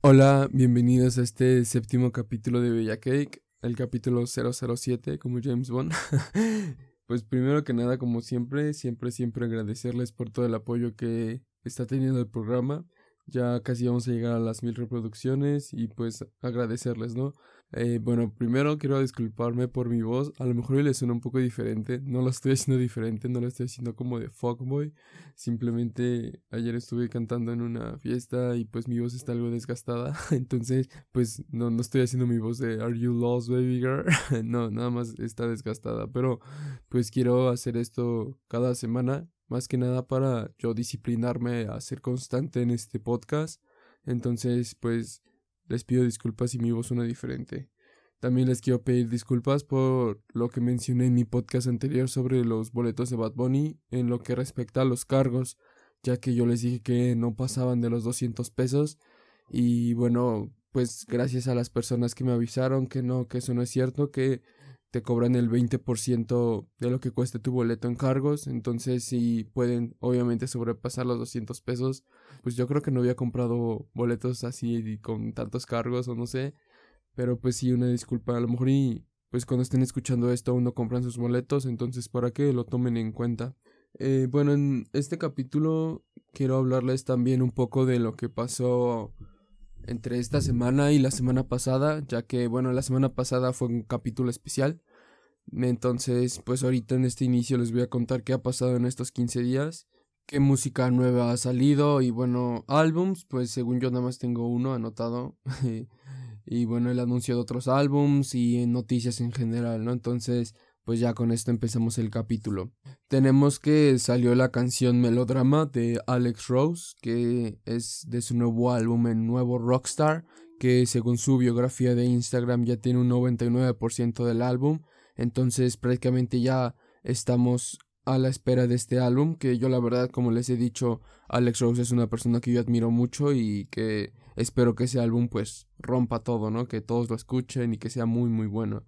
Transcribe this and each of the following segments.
Hola, bienvenidos a este séptimo capítulo de Bella Cake, el capítulo 007 como James Bond. pues primero que nada, como siempre, siempre, siempre agradecerles por todo el apoyo que está teniendo el programa. Ya casi vamos a llegar a las mil reproducciones y pues agradecerles, ¿no? Eh, bueno, primero quiero disculparme por mi voz. A lo mejor hoy le suena un poco diferente. No lo estoy haciendo diferente, no lo estoy haciendo como de fuckboy. Simplemente ayer estuve cantando en una fiesta y pues mi voz está algo desgastada. Entonces, pues no, no estoy haciendo mi voz de Are You Lost, Baby Girl? no, nada más está desgastada. Pero pues quiero hacer esto cada semana. Más que nada para yo disciplinarme a ser constante en este podcast. Entonces, pues les pido disculpas si mi voz suena diferente. También les quiero pedir disculpas por lo que mencioné en mi podcast anterior sobre los boletos de Bad Bunny en lo que respecta a los cargos, ya que yo les dije que no pasaban de los 200 pesos y bueno, pues gracias a las personas que me avisaron que no, que eso no es cierto, que te cobran el 20% de lo que cueste tu boleto en cargos. Entonces, si pueden, obviamente, sobrepasar los 200 pesos, pues yo creo que no había comprado boletos así con tantos cargos o no sé. Pero pues sí, una disculpa. A lo mejor y pues cuando estén escuchando esto aún no compran sus boletos. Entonces, para que lo tomen en cuenta. Eh, bueno, en este capítulo quiero hablarles también un poco de lo que pasó entre esta semana y la semana pasada, ya que bueno, la semana pasada fue un capítulo especial. Entonces, pues ahorita en este inicio les voy a contar qué ha pasado en estos 15 días, qué música nueva ha salido y bueno, álbums, pues según yo nada más tengo uno anotado. y bueno, el anuncio de otros álbums y noticias en general, ¿no? Entonces, pues ya con esto empezamos el capítulo. Tenemos que salió la canción Melodrama de Alex Rose, que es de su nuevo álbum en Nuevo Rockstar, que según su biografía de Instagram ya tiene un 99% del álbum. Entonces prácticamente ya estamos a la espera de este álbum, que yo la verdad, como les he dicho, Alex Rose es una persona que yo admiro mucho y que espero que ese álbum pues rompa todo, ¿no? Que todos lo escuchen y que sea muy muy bueno.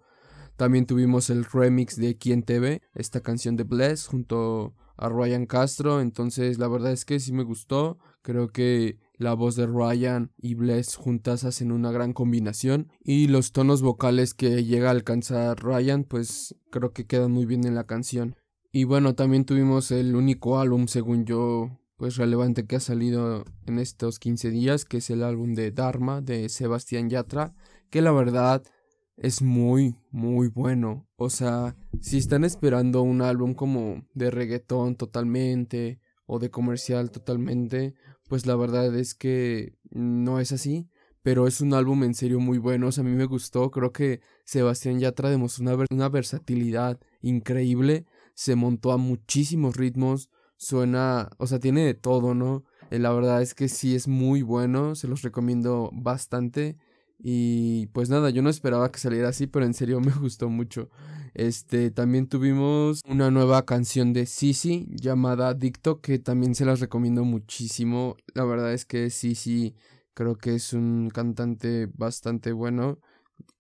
También tuvimos el remix de Quien TV, esta canción de Bless junto a Ryan Castro. Entonces, la verdad es que sí me gustó. Creo que la voz de Ryan y Bless juntas hacen una gran combinación. Y los tonos vocales que llega a alcanzar Ryan, pues creo que quedan muy bien en la canción. Y bueno, también tuvimos el único álbum, según yo, pues relevante que ha salido en estos 15 días, que es el álbum de Dharma de Sebastián Yatra, que la verdad es muy, muy bueno. O sea, si están esperando un álbum como de reggaetón totalmente o de comercial totalmente, pues la verdad es que no es así. Pero es un álbum en serio muy bueno. O sea, a mí me gustó. Creo que Sebastián Yatra demostró una, una versatilidad increíble. Se montó a muchísimos ritmos. Suena, o sea, tiene de todo, ¿no? Eh, la verdad es que sí es muy bueno. Se los recomiendo bastante. Y pues nada, yo no esperaba que saliera así, pero en serio me gustó mucho. Este, también tuvimos una nueva canción de Sisi llamada Dicto, que también se las recomiendo muchísimo. La verdad es que Sisi creo que es un cantante bastante bueno.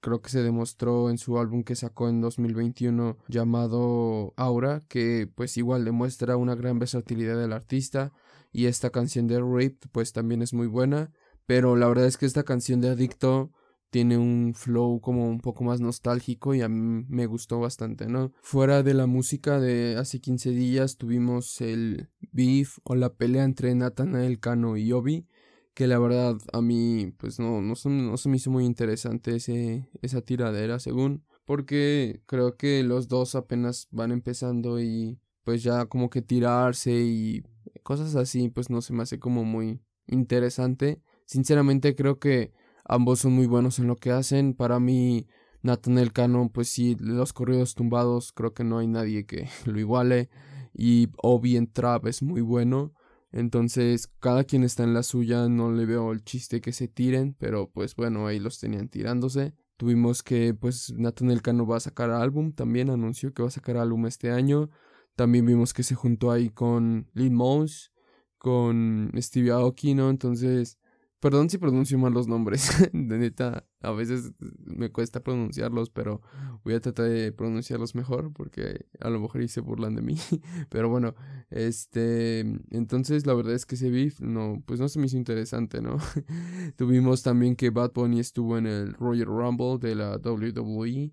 Creo que se demostró en su álbum que sacó en 2021 llamado Aura, que pues igual demuestra una gran versatilidad del artista. Y esta canción de Rape pues también es muy buena. Pero la verdad es que esta canción de Adicto tiene un flow como un poco más nostálgico y a mí me gustó bastante, ¿no? Fuera de la música de hace 15 días tuvimos el beef o la pelea entre Nathanael Cano y Obi, que la verdad a mí pues no, no, se, no se me hizo muy interesante ese, esa tiradera según, porque creo que los dos apenas van empezando y pues ya como que tirarse y cosas así pues no se me hace como muy interesante Sinceramente creo que ambos son muy buenos en lo que hacen. Para mí, Nathan Cano, pues sí, los corridos tumbados creo que no hay nadie que lo iguale. Y Obi en Trap es muy bueno. Entonces, cada quien está en la suya, no le veo el chiste que se tiren, pero pues bueno, ahí los tenían tirándose. Tuvimos que, pues, Nathan Cano va a sacar álbum, también anunció que va a sacar álbum este año. También vimos que se juntó ahí con Lil Mons, con Stevie Aoki, ¿no? Entonces, Perdón si pronuncio mal los nombres. de neta, a veces me cuesta pronunciarlos, pero voy a tratar de pronunciarlos mejor porque a lo mejor se burlan de mí. pero bueno, este, entonces la verdad es que ese beef no, pues no se me hizo interesante, ¿no? Tuvimos también que Bad Bunny estuvo en el Royal Rumble de la WWE.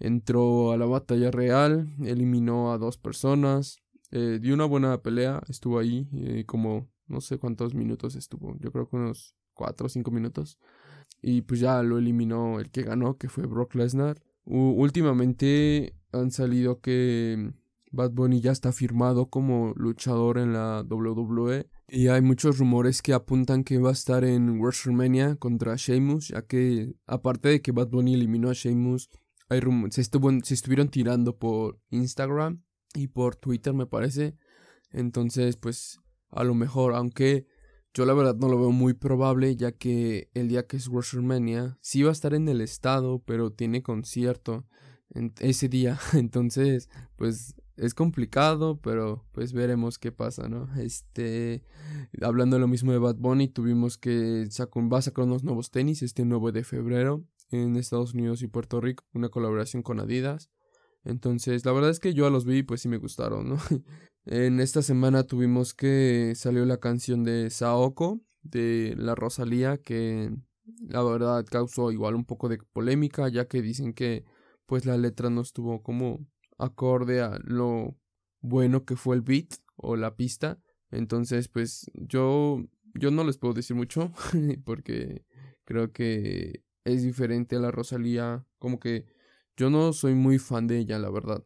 Entró a la batalla real, eliminó a dos personas, eh, dio una buena pelea, estuvo ahí eh, como no sé cuántos minutos estuvo, yo creo que unos 4 o 5 minutos. Y pues ya lo eliminó el que ganó, que fue Brock Lesnar. últimamente han salido que Bad Bunny ya está firmado como luchador en la WWE. Y hay muchos rumores que apuntan que va a estar en WrestleMania contra Sheamus, ya que aparte de que Bad Bunny eliminó a Sheamus, hay se, se estuvieron tirando por Instagram y por Twitter me parece. Entonces pues a lo mejor, aunque yo la verdad no lo veo muy probable, ya que el día que es WrestleMania sí va a estar en el estado, pero tiene concierto ese día. Entonces, pues es complicado, pero pues veremos qué pasa, ¿no? Este, hablando de lo mismo de Bad Bunny, tuvimos que sacó, va a sacar unos nuevos tenis este 9 de febrero en Estados Unidos y Puerto Rico, una colaboración con Adidas. Entonces, la verdad es que yo a los vi, pues sí me gustaron, ¿no? En esta semana tuvimos que salió la canción de Saoko de la Rosalía que la verdad causó igual un poco de polémica ya que dicen que pues la letra no estuvo como acorde a lo bueno que fue el beat o la pista. Entonces pues yo yo no les puedo decir mucho porque creo que es diferente a la Rosalía como que yo no soy muy fan de ella la verdad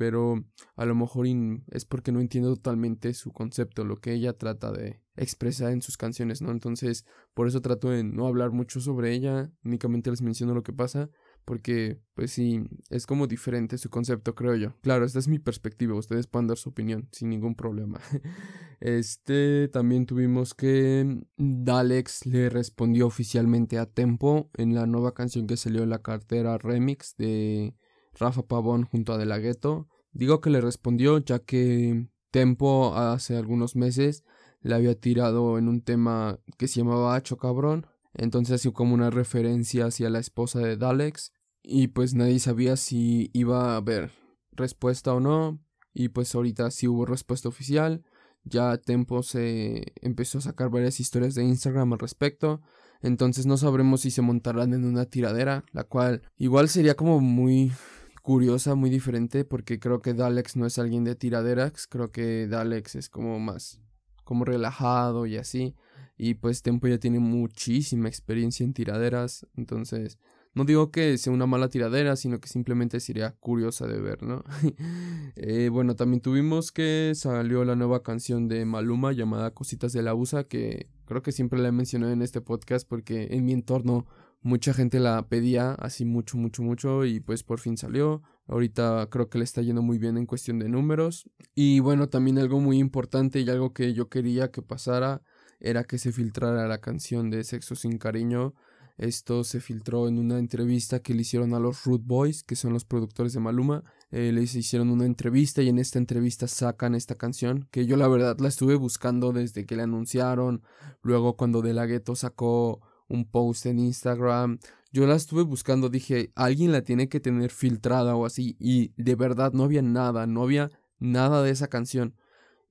pero a lo mejor es porque no entiendo totalmente su concepto, lo que ella trata de expresar en sus canciones, ¿no? Entonces, por eso trato de no hablar mucho sobre ella, únicamente les menciono lo que pasa, porque, pues sí, es como diferente su concepto, creo yo. Claro, esta es mi perspectiva, ustedes pueden dar su opinión sin ningún problema. Este, también tuvimos que Dalex le respondió oficialmente a Tempo en la nueva canción que salió en la cartera remix de Rafa Pavón junto a De La Ghetto. Digo que le respondió ya que Tempo hace algunos meses le había tirado en un tema que se llamaba Hacho Cabrón. Entonces así como una referencia hacia la esposa de Dalex. Y pues nadie sabía si iba a haber respuesta o no. Y pues ahorita sí hubo respuesta oficial. Ya Tempo se empezó a sacar varias historias de Instagram al respecto. Entonces no sabremos si se montarán en una tiradera. La cual igual sería como muy curiosa, muy diferente, porque creo que Dalex no es alguien de tiraderas, creo que Dalex es como más, como relajado y así, y pues Tempo ya tiene muchísima experiencia en tiraderas, entonces no digo que sea una mala tiradera, sino que simplemente sería curiosa de ver, ¿no? Eh, bueno, también tuvimos que salió la nueva canción de Maluma llamada Cositas de la USA, que creo que siempre la he mencionado en este podcast porque en mi entorno mucha gente la pedía así mucho, mucho, mucho y pues por fin salió. Ahorita creo que le está yendo muy bien en cuestión de números. Y bueno, también algo muy importante y algo que yo quería que pasara era que se filtrara la canción de Sexo sin cariño. Esto se filtró en una entrevista que le hicieron a los Root Boys, que son los productores de Maluma. Eh, les hicieron una entrevista y en esta entrevista sacan esta canción, que yo la verdad la estuve buscando desde que la anunciaron. Luego cuando De La Ghetto sacó un post en Instagram. Yo la estuve buscando, dije, alguien la tiene que tener filtrada o así. Y de verdad no había nada, no había nada de esa canción.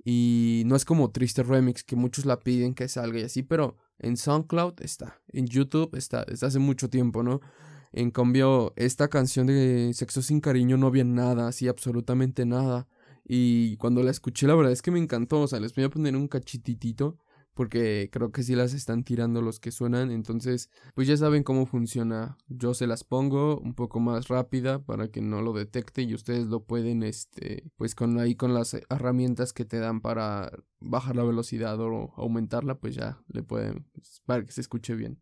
Y no es como Triste Remix, que muchos la piden que salga y así, pero en SoundCloud está, en YouTube está, desde hace mucho tiempo, ¿no? En cambio, esta canción de Sexo sin cariño no había nada, así absolutamente nada. Y cuando la escuché, la verdad es que me encantó. O sea, les voy a poner un cachititito porque creo que sí las están tirando los que suenan, entonces pues ya saben cómo funciona. Yo se las pongo un poco más rápida para que no lo detecte y ustedes lo pueden este pues con ahí con las herramientas que te dan para bajar la velocidad o aumentarla, pues ya le pueden pues, para que se escuche bien.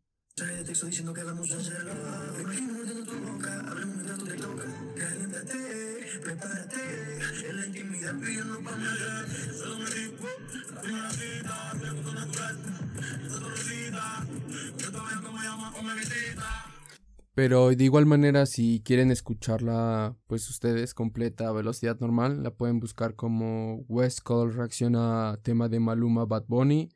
Pero de igual manera, si quieren escucharla, pues ustedes completa a velocidad normal, la pueden buscar como West Coast reacciona a tema de Maluma Bad Bunny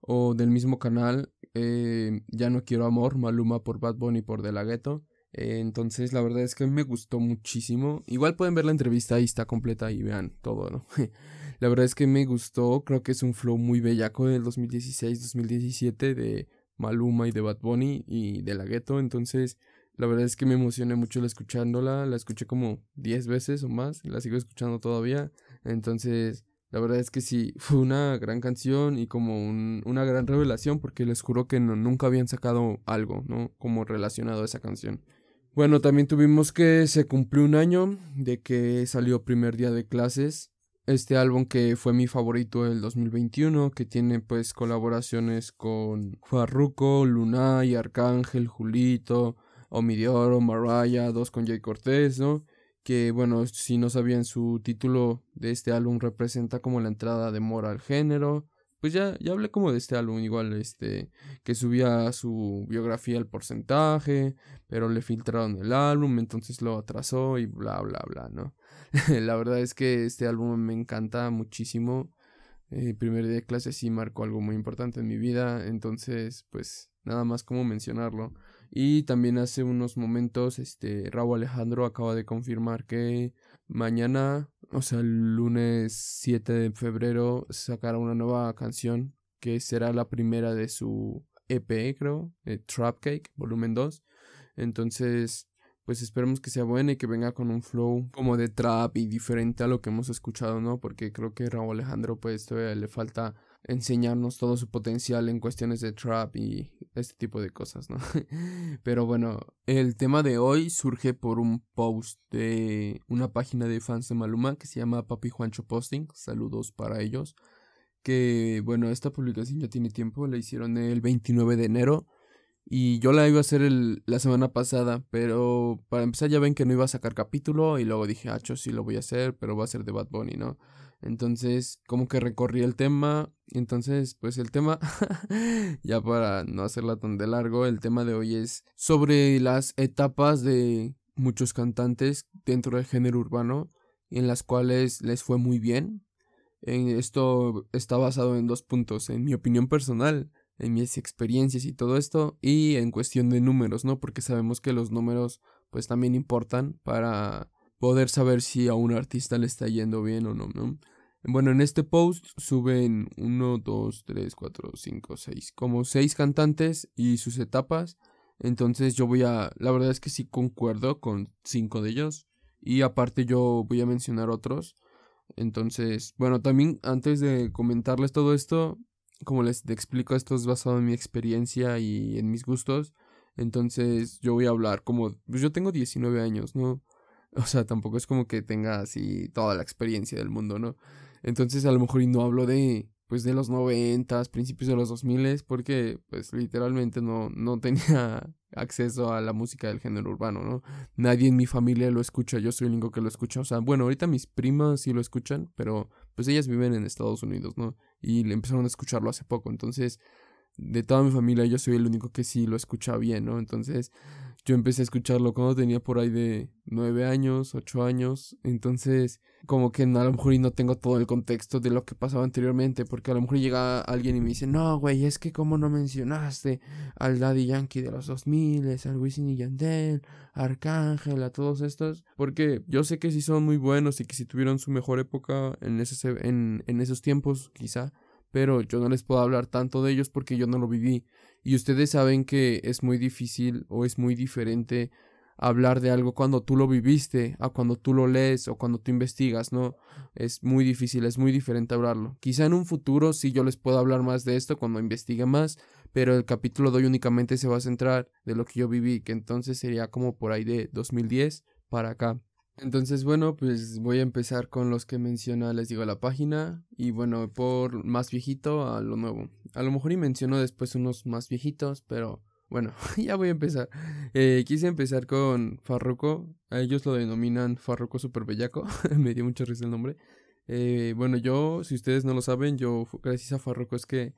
o del mismo canal eh, Ya no quiero amor, Maluma por Bad Bunny por De La Ghetto. Eh, entonces, la verdad es que me gustó muchísimo. Igual pueden ver la entrevista, ahí está completa y vean todo, ¿no? la verdad es que me gustó, creo que es un flow muy bellaco del 2016-2017 de Maluma y de Bad Bunny y de La Ghetto. Entonces, la verdad es que me emocioné mucho escuchándola. La escuché como 10 veces o más. La sigo escuchando todavía. Entonces, la verdad es que sí, fue una gran canción y como una gran revelación. Porque les juro que nunca habían sacado algo, ¿no? Como relacionado a esa canción. Bueno, también tuvimos que se cumplió un año de que salió primer día de clases. Este álbum que fue mi favorito del 2021, que tiene pues colaboraciones con Farruko, y Arcángel, Julito, Omidioro, Mariah, dos con Jay Cortés, ¿no? Que bueno, si no sabían su título de este álbum representa como la entrada de Mora al género. Pues ya, ya hablé como de este álbum, igual, este, que subía su biografía al porcentaje, pero le filtraron el álbum, entonces lo atrasó y bla, bla, bla, ¿no? la verdad es que este álbum me encanta muchísimo. El primer día de clase sí marcó algo muy importante en mi vida, entonces, pues, nada más como mencionarlo. Y también hace unos momentos, este, Raúl Alejandro acaba de confirmar que mañana, o sea, el lunes 7 de febrero, sacará una nueva canción que será la primera de su EP, creo, eh, Trap Cake, volumen 2. Entonces, pues esperemos que sea buena y que venga con un flow como de trap y diferente a lo que hemos escuchado, ¿no? Porque creo que Raúl Alejandro, pues todavía le falta enseñarnos todo su potencial en cuestiones de trap y este tipo de cosas, ¿no? Pero bueno, el tema de hoy surge por un post de una página de fans de Maluma que se llama Papi Juancho Posting. Saludos para ellos. Que bueno, esta publicación ya tiene tiempo, la hicieron el 29 de enero. Y yo la iba a hacer el, la semana pasada, pero para empezar ya ven que no iba a sacar capítulo y luego dije, ah, sí lo voy a hacer, pero va a ser de Bad Bunny, ¿no? Entonces, como que recorrí el tema. Entonces, pues el tema, ya para no hacerla tan de largo, el tema de hoy es sobre las etapas de muchos cantantes dentro del género urbano, en las cuales les fue muy bien. En esto está basado en dos puntos, en mi opinión personal, en mis experiencias y todo esto, y en cuestión de números, ¿no? Porque sabemos que los números pues también importan para poder saber si a un artista le está yendo bien o no, ¿no? Bueno, en este post suben 1, 2, 3, 4, 5, 6, como 6 cantantes y sus etapas. Entonces yo voy a, la verdad es que sí concuerdo con 5 de ellos. Y aparte yo voy a mencionar otros. Entonces, bueno, también antes de comentarles todo esto, como les explico, esto es basado en mi experiencia y en mis gustos. Entonces yo voy a hablar como, pues yo tengo 19 años, ¿no? O sea, tampoco es como que tenga así toda la experiencia del mundo, ¿no? Entonces a lo mejor y no hablo de pues de los noventas, principios de los dos miles, porque pues literalmente no, no tenía acceso a la música del género urbano, ¿no? Nadie en mi familia lo escucha, yo soy el único que lo escucha, o sea, bueno, ahorita mis primas sí lo escuchan, pero pues ellas viven en Estados Unidos, ¿no? Y empezaron a escucharlo hace poco, entonces de toda mi familia yo soy el único que sí lo escucha bien, ¿no? Entonces yo empecé a escucharlo cuando tenía por ahí de nueve años, ocho años. Entonces, como que a lo mejor y no tengo todo el contexto de lo que pasaba anteriormente. Porque a lo mejor llega alguien y me dice, no, güey, es que como no mencionaste al Daddy Yankee de los 2000, al Wisin y Yandel, Arcángel, a todos estos. Porque yo sé que sí son muy buenos y que sí tuvieron su mejor época en, ese, en, en esos tiempos, quizá pero yo no les puedo hablar tanto de ellos porque yo no lo viví. Y ustedes saben que es muy difícil o es muy diferente hablar de algo cuando tú lo viviste a cuando tú lo lees o cuando tú investigas, ¿no? Es muy difícil, es muy diferente hablarlo. Quizá en un futuro sí yo les puedo hablar más de esto cuando investigue más, pero el capítulo de hoy únicamente se va a centrar de lo que yo viví, que entonces sería como por ahí de 2010 para acá. Entonces, bueno, pues voy a empezar con los que menciona, les digo, la página. Y bueno, por más viejito a lo nuevo. A lo mejor y menciono después unos más viejitos, pero bueno, ya voy a empezar. Eh, quise empezar con Farruko. A ellos lo denominan Farruko Super Bellaco. Me dio mucho risa el nombre. Eh, bueno, yo, si ustedes no lo saben, yo gracias a Farruko es que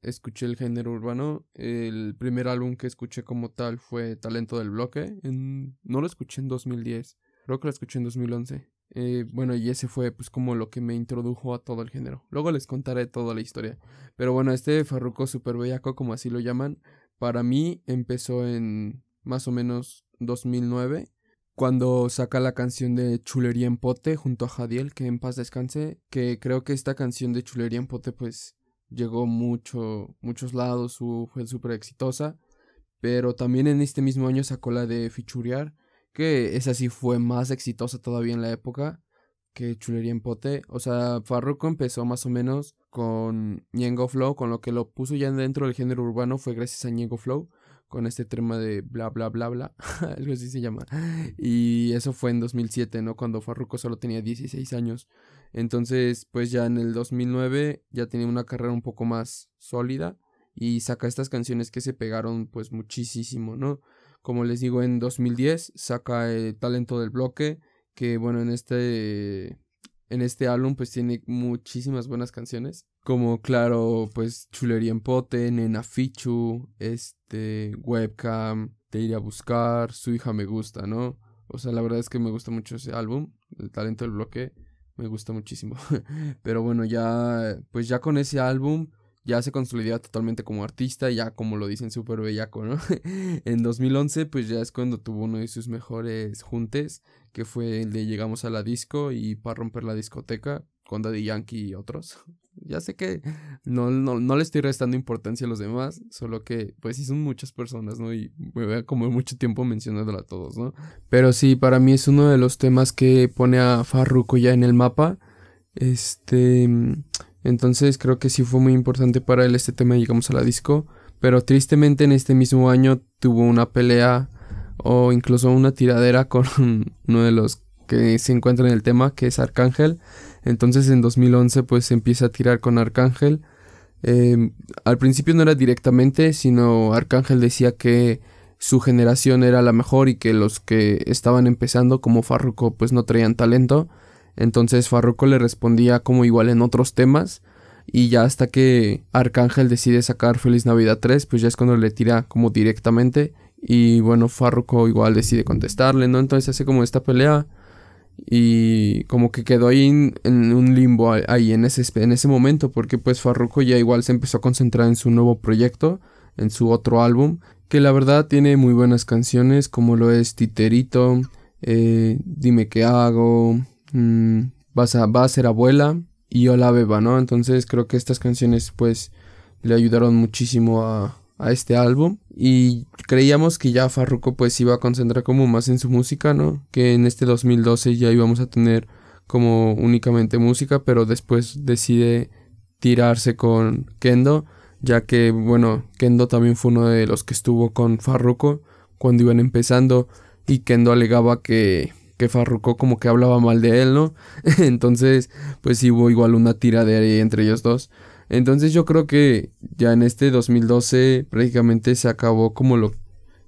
escuché el género urbano. El primer álbum que escuché como tal fue Talento del Bloque. no lo escuché en 2010 Creo que la escuché en 2011. Eh, bueno, y ese fue pues como lo que me introdujo a todo el género. Luego les contaré toda la historia. Pero bueno, este Farruko Super Bellaco, como así lo llaman, para mí empezó en más o menos 2009, cuando saca la canción de Chulería en Pote junto a Jadiel, que en paz descanse, que creo que esta canción de Chulería en Pote pues llegó mucho, muchos lados, fue súper exitosa, pero también en este mismo año sacó la de Fichurear, que esa sí fue más exitosa todavía en la época que Chulería en Pote. O sea, Farruko empezó más o menos con Ñengo Flow, con lo que lo puso ya dentro del género urbano fue gracias a Ñengo Flow, con este tema de bla bla bla bla, algo así se llama. Y eso fue en 2007, ¿no? Cuando Farruko solo tenía 16 años. Entonces, pues ya en el 2009 ya tenía una carrera un poco más sólida y saca estas canciones que se pegaron pues muchísimo, ¿no? Como les digo, en 2010 saca el Talento del Bloque, que bueno, en este en este álbum pues tiene muchísimas buenas canciones, como claro, pues Chulería en Pote, Nena Fichu, este, Webcam, Te iré a buscar, Su hija me gusta, ¿no? O sea, la verdad es que me gusta mucho ese álbum, El talento del bloque, me gusta muchísimo. Pero bueno, ya, pues ya con ese álbum ya se consolidaba totalmente como artista, ya como lo dicen súper bellaco, ¿no? en 2011 pues ya es cuando tuvo uno de sus mejores juntes, que fue el de Llegamos a la disco y para romper la discoteca con Daddy Yankee y otros. ya sé que no, no, no, le estoy restando importancia a los demás, solo que pues sí son muchas personas, ¿no? Y me voy a comer mucho tiempo mencionándolo a todos, ¿no? Pero sí, para mí es uno de los temas que pone a Farruko ya en el mapa. Este entonces creo que sí fue muy importante para él este tema Llegamos a la disco. Pero tristemente en este mismo año tuvo una pelea o incluso una tiradera con uno de los que se encuentran en el tema, que es Arcángel. Entonces en 2011 pues empieza a tirar con Arcángel. Em, al principio no era directamente, sino Arcángel decía que su generación era la mejor y que los que estaban empezando como Farruko pues no traían talento. Entonces Farruko le respondía como igual en otros temas. Y ya hasta que Arcángel decide sacar Feliz Navidad 3, pues ya es cuando le tira como directamente. Y bueno, Farruko igual decide contestarle, ¿no? Entonces hace como esta pelea. Y como que quedó ahí en, un limbo ahí en ese, en ese momento. Porque pues Farruko ya igual se empezó a concentrar en su nuevo proyecto. En su otro álbum. Que la verdad tiene muy buenas canciones. Como lo es Titerito. Eh, Dime qué hago. Mm, a, va a ser abuela y Hola Beba, ¿no? Entonces creo que estas canciones pues le ayudaron muchísimo a, a este álbum y creíamos que ya Farruko pues iba a concentrar como más en su música, ¿no? Que en este 2012 ya íbamos a tener como únicamente música, pero después decide tirarse con Kendo, ya que bueno, Kendo también fue uno de los que estuvo con Farruko cuando iban empezando y Kendo alegaba que que Farruko como que hablaba mal de él, ¿no? Entonces, pues sí hubo igual una tiradera entre ellos dos. Entonces yo creo que ya en este 2012 prácticamente se acabó como lo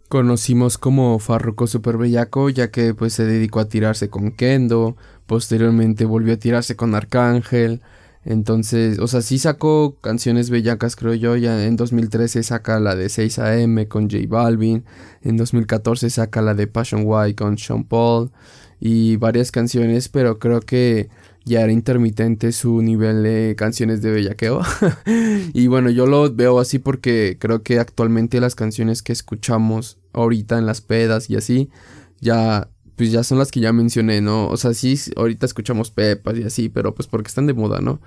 conocimos como Farruko Super Bellaco, ya que pues se dedicó a tirarse con Kendo, posteriormente volvió a tirarse con Arcángel, entonces, o sea, sí sacó canciones bellacas, creo yo. Ya en 2013 saca la de 6 AM con J Balvin. En 2014 saca la de Passion White con Sean Paul. Y varias canciones, pero creo que ya era intermitente su nivel de canciones de bellaqueo. y bueno, yo lo veo así porque creo que actualmente las canciones que escuchamos ahorita en las pedas y así, ya pues ya son las que ya mencioné, ¿no? O sea, sí, ahorita escuchamos Pepas y así, pero pues porque están de moda, ¿no?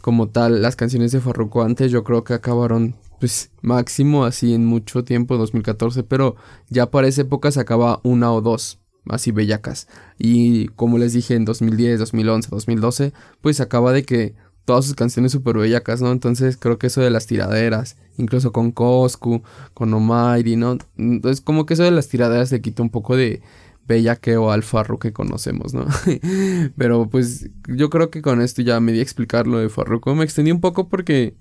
Como tal, las canciones de Farruko antes yo creo que acabaron, pues máximo así en mucho tiempo, 2014, pero ya para esa época se acaba una o dos, así bellacas. Y como les dije, en 2010, 2011, 2012, pues acaba de que todas sus canciones súper bellacas, ¿no? Entonces creo que eso de las tiraderas, incluso con Coscu, con Omairi, ¿no? Entonces como que eso de las tiraderas le quita un poco de bellaqueo al Farruko que conocemos, ¿no? Pero pues yo creo que con esto ya me di a explicar lo de Farruko. Me extendí un poco porque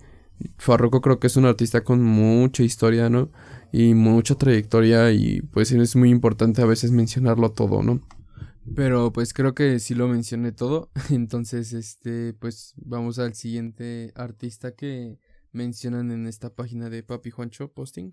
Farruko creo que es un artista con mucha historia, ¿no? Y mucha trayectoria y pues es muy importante a veces mencionarlo todo, ¿no? Pero pues creo que sí lo mencioné todo. Entonces, este, pues vamos al siguiente artista que mencionan en esta página de Papi Juancho Posting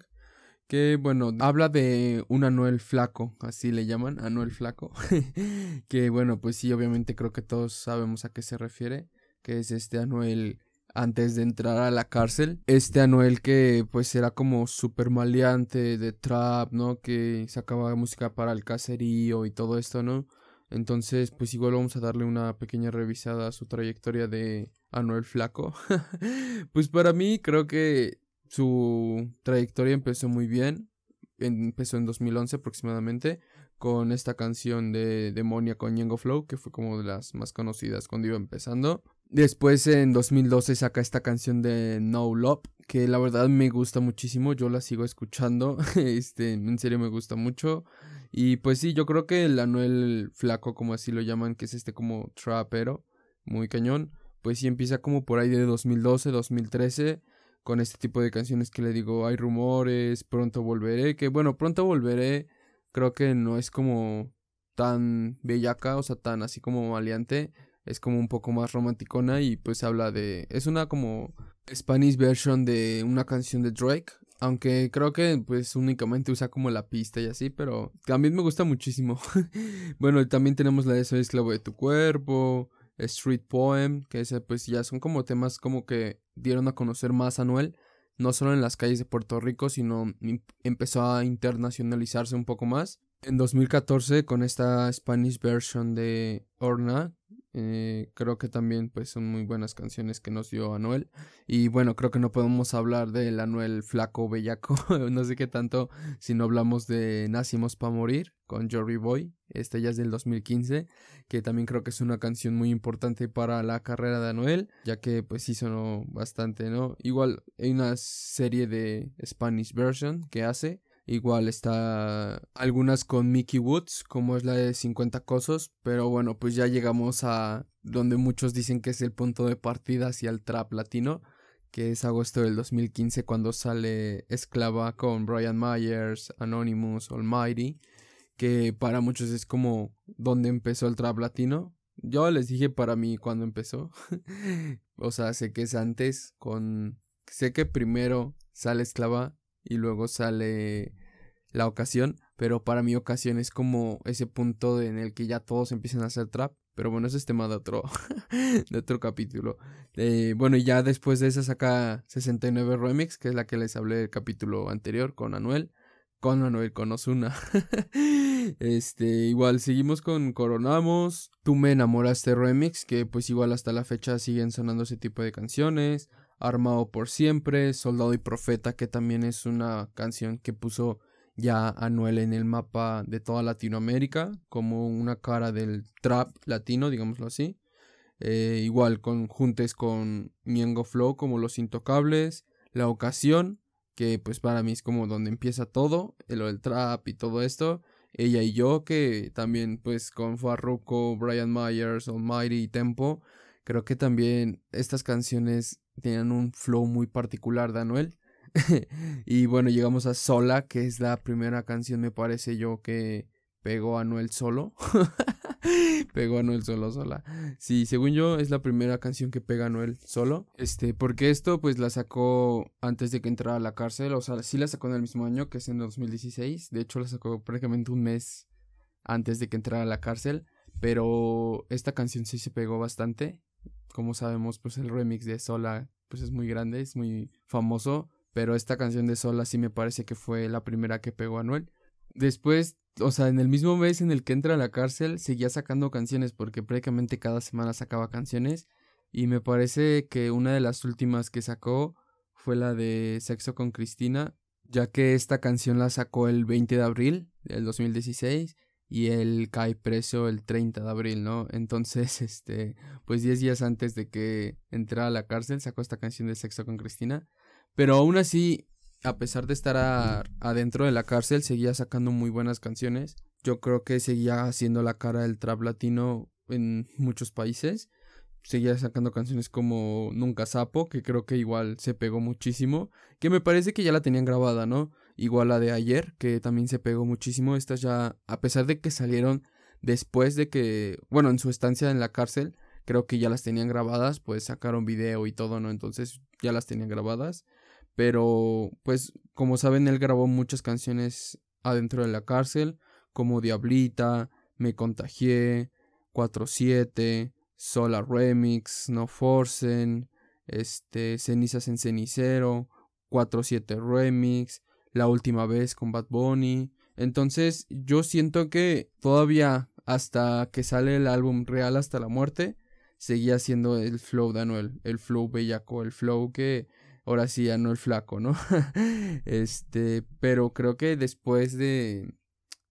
que bueno, habla de un Anuel flaco, así le llaman, Anuel flaco, que bueno, pues sí, obviamente creo que todos sabemos a qué se refiere, que es este Anuel antes de entrar a la cárcel. Este Anuel que pues era como súper maleante de trap, ¿no? Que sacaba música para el caserío y todo esto, ¿no? Entonces pues igual vamos a darle una pequeña revisada a su trayectoria de Anuel Flaco. pues para mí creo que su trayectoria empezó muy bien. Empezó en 2011 aproximadamente con esta canción de Demonia con Yengo Flow, que fue como de las más conocidas cuando iba empezando. Después en 2012 saca esta canción de No Love, que la verdad me gusta muchísimo, yo la sigo escuchando, este, en serio me gusta mucho. Y pues sí, yo creo que el Anuel Flaco, como así lo llaman, que es este como trapero, muy cañón, pues sí empieza como por ahí de 2012, 2013, con este tipo de canciones que le digo, hay rumores, pronto volveré, que bueno, pronto volveré, creo que no es como tan bellaca, o sea, tan así como maleante es como un poco más romanticona y pues habla de es una como Spanish version de una canción de Drake aunque creo que pues únicamente usa como la pista y así pero también me gusta muchísimo. Bueno también tenemos la de Soy esclavo de tu cuerpo Street Poem que ese pues ya son como temas como que dieron a conocer más a Noel no solo en las calles de Puerto Rico sino empezó a internacionalizarse un poco más en 2014 con esta Spanish version de Orna eh, creo que también pues son muy buenas canciones que nos dio Anuel. Y bueno, creo que no podemos hablar del Anuel flaco bellaco. no sé qué tanto si no hablamos de Nacimos para morir con Jory Boy. Este ya es del 2015. Que también creo que es una canción muy importante para la carrera de Anuel. Ya que pues sí sonó bastante, ¿no? Igual hay una serie de Spanish version que hace Igual está algunas con Mickey Woods, como es la de 50 cosos, pero bueno, pues ya llegamos a donde muchos dicen que es el punto de partida hacia el trap latino, que es agosto del 2015 cuando sale Esclava con Brian Myers, Anonymous, Almighty, que para muchos es como donde empezó el trap latino. Yo les dije para mí cuando empezó. o sea, sé que es antes con sé que primero sale Esclava y luego sale la ocasión, pero para mi ocasión es como ese punto en el que ya todos empiezan a hacer trap. Pero bueno, ese es tema de otro, de otro capítulo. Eh, bueno, y ya después de esa saca 69 Remix, que es la que les hablé del capítulo anterior con Anuel. Con Anuel, con Osuna. este, igual seguimos con Coronamos. Tú me enamoraste Remix, que pues igual hasta la fecha siguen sonando ese tipo de canciones. Armado por siempre, Soldado y Profeta, que también es una canción que puso ya Anuel en el mapa de toda Latinoamérica, como una cara del trap latino, digámoslo así. Eh, igual con juntes con Miengo Flow como Los Intocables, La Ocasión, que pues para mí es como donde empieza todo, lo del trap y todo esto. Ella y yo, que también pues con Farruko, Brian Myers, Almighty y Tempo, creo que también estas canciones tenían un flow muy particular de Anuel. y bueno, llegamos a Sola, que es la primera canción, me parece yo, que pegó a Anuel solo. pegó a Anuel solo, sola. Sí, según yo, es la primera canción que pega a Anuel solo. Este, porque esto, pues la sacó antes de que entrara a la cárcel. O sea, sí la sacó en el mismo año, que es en 2016. De hecho, la sacó prácticamente un mes antes de que entrara a la cárcel. Pero esta canción sí se pegó bastante como sabemos, pues el remix de Sola pues es muy grande, es muy famoso, pero esta canción de Sola sí me parece que fue la primera que pegó a Noel. Después, o sea, en el mismo mes en el que entra a la cárcel, seguía sacando canciones porque prácticamente cada semana sacaba canciones y me parece que una de las últimas que sacó fue la de Sexo con Cristina, ya que esta canción la sacó el 20 de abril del 2016 y él cae preso el 30 de abril, ¿no? Entonces, este, pues 10 días antes de que entrara a la cárcel sacó esta canción de Sexo con Cristina, pero aún así, a pesar de estar adentro de la cárcel, seguía sacando muy buenas canciones. Yo creo que seguía haciendo la cara del trap latino en muchos países. Seguía sacando canciones como Nunca Sapo, que creo que igual se pegó muchísimo, que me parece que ya la tenían grabada, ¿no? Igual la de ayer, que también se pegó muchísimo. Estas ya, a pesar de que salieron después de que, bueno, en su estancia en la cárcel, creo que ya las tenían grabadas, pues sacaron video y todo, ¿no? Entonces ya las tenían grabadas. Pero, pues, como saben, él grabó muchas canciones adentro de la cárcel, como Diablita, Me Contagié, 47, Sola Remix, No Forcen, este, Cenizas en Cenicero, 47 Remix, La Última Vez con Bad Bunny. Entonces, yo siento que todavía hasta que sale el álbum Real hasta la muerte, seguía siendo el flow de el flow bellaco, el flow que ahora sí Anuel flaco, ¿no? este, pero creo que después de